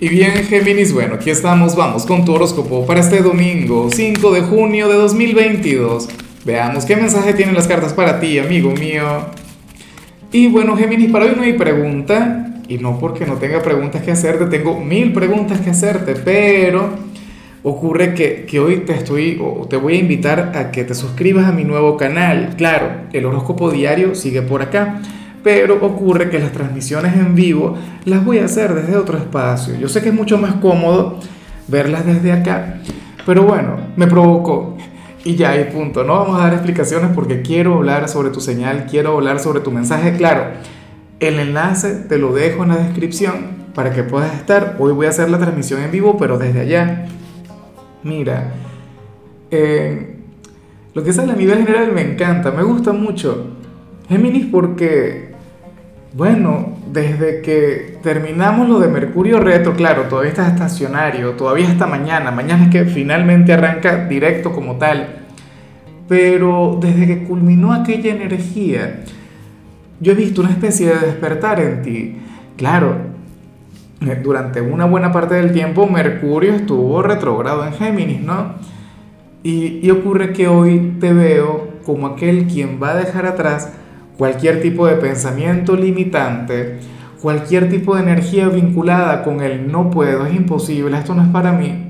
Y bien, Géminis, bueno, aquí estamos, vamos con tu horóscopo para este domingo, 5 de junio de 2022. Veamos qué mensaje tienen las cartas para ti, amigo mío. Y bueno, Géminis, para hoy no hay pregunta, y no porque no tenga preguntas que hacerte, tengo mil preguntas que hacerte, pero ocurre que, que hoy te estoy, o te voy a invitar a que te suscribas a mi nuevo canal. Claro, el horóscopo diario sigue por acá pero ocurre que las transmisiones en vivo las voy a hacer desde otro espacio. Yo sé que es mucho más cómodo verlas desde acá, pero bueno, me provocó. Y ya hay punto, no vamos a dar explicaciones porque quiero hablar sobre tu señal, quiero hablar sobre tu mensaje. Claro, el enlace te lo dejo en la descripción para que puedas estar. Hoy voy a hacer la transmisión en vivo, pero desde allá. Mira, eh, lo que sale a nivel general me encanta, me gusta mucho. Géminis porque bueno, desde que terminamos lo de Mercurio retro, claro, todavía está estacionario, todavía está mañana, mañana es que finalmente arranca directo como tal, pero desde que culminó aquella energía, yo he visto una especie de despertar en ti. Claro, eh, durante una buena parte del tiempo Mercurio estuvo retrogrado en Géminis, ¿no? Y ocurre que hoy te veo como aquel quien va a dejar atrás cualquier tipo de pensamiento limitante, cualquier tipo de energía vinculada con el no puedo, es imposible, esto no es para mí.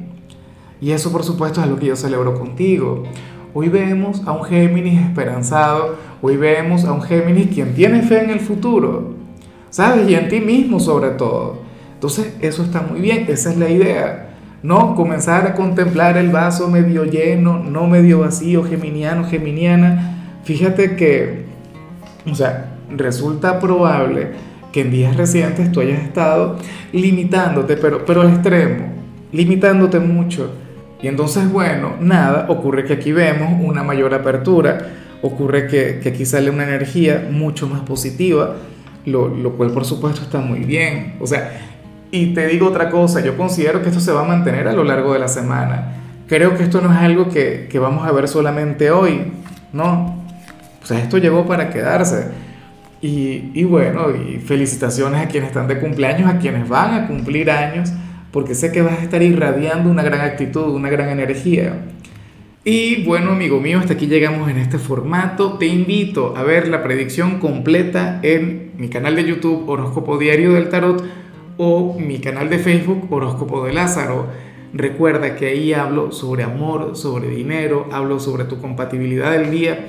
Y eso por supuesto es lo que yo celebro contigo. Hoy vemos a un Géminis esperanzado, hoy vemos a un Géminis quien tiene fe en el futuro, ¿sabes? Y en ti mismo sobre todo. Entonces eso está muy bien, esa es la idea. No comenzar a contemplar el vaso medio lleno, no medio vacío, geminiano, geminiana. Fíjate que o sea, resulta probable que en días recientes tú hayas estado limitándote, pero, pero al extremo, limitándote mucho. Y entonces, bueno, nada, ocurre que aquí vemos una mayor apertura, ocurre que, que aquí sale una energía mucho más positiva, lo, lo, cual por supuesto está muy bien. O sea, y te digo otra cosa, yo considero que esto se va a mantener a lo largo de la semana. Creo que esto no es algo que, que vamos a ver solamente hoy, ¿no? Sea, esto llegó para quedarse. Y, y, bueno, y felicitaciones a quienes están de cumpleaños, a quienes van a cumplir años, porque sé que vas a estar irradiando una gran actitud, una gran energía. Y bueno, amigo mío, hasta aquí llegamos en este formato. Te invito a ver la predicción completa en mi canal de YouTube Horóscopo Diario del Tarot o mi canal de Facebook Horóscopo de Lázaro. Recuerda que ahí hablo sobre amor, sobre dinero, hablo sobre tu compatibilidad del día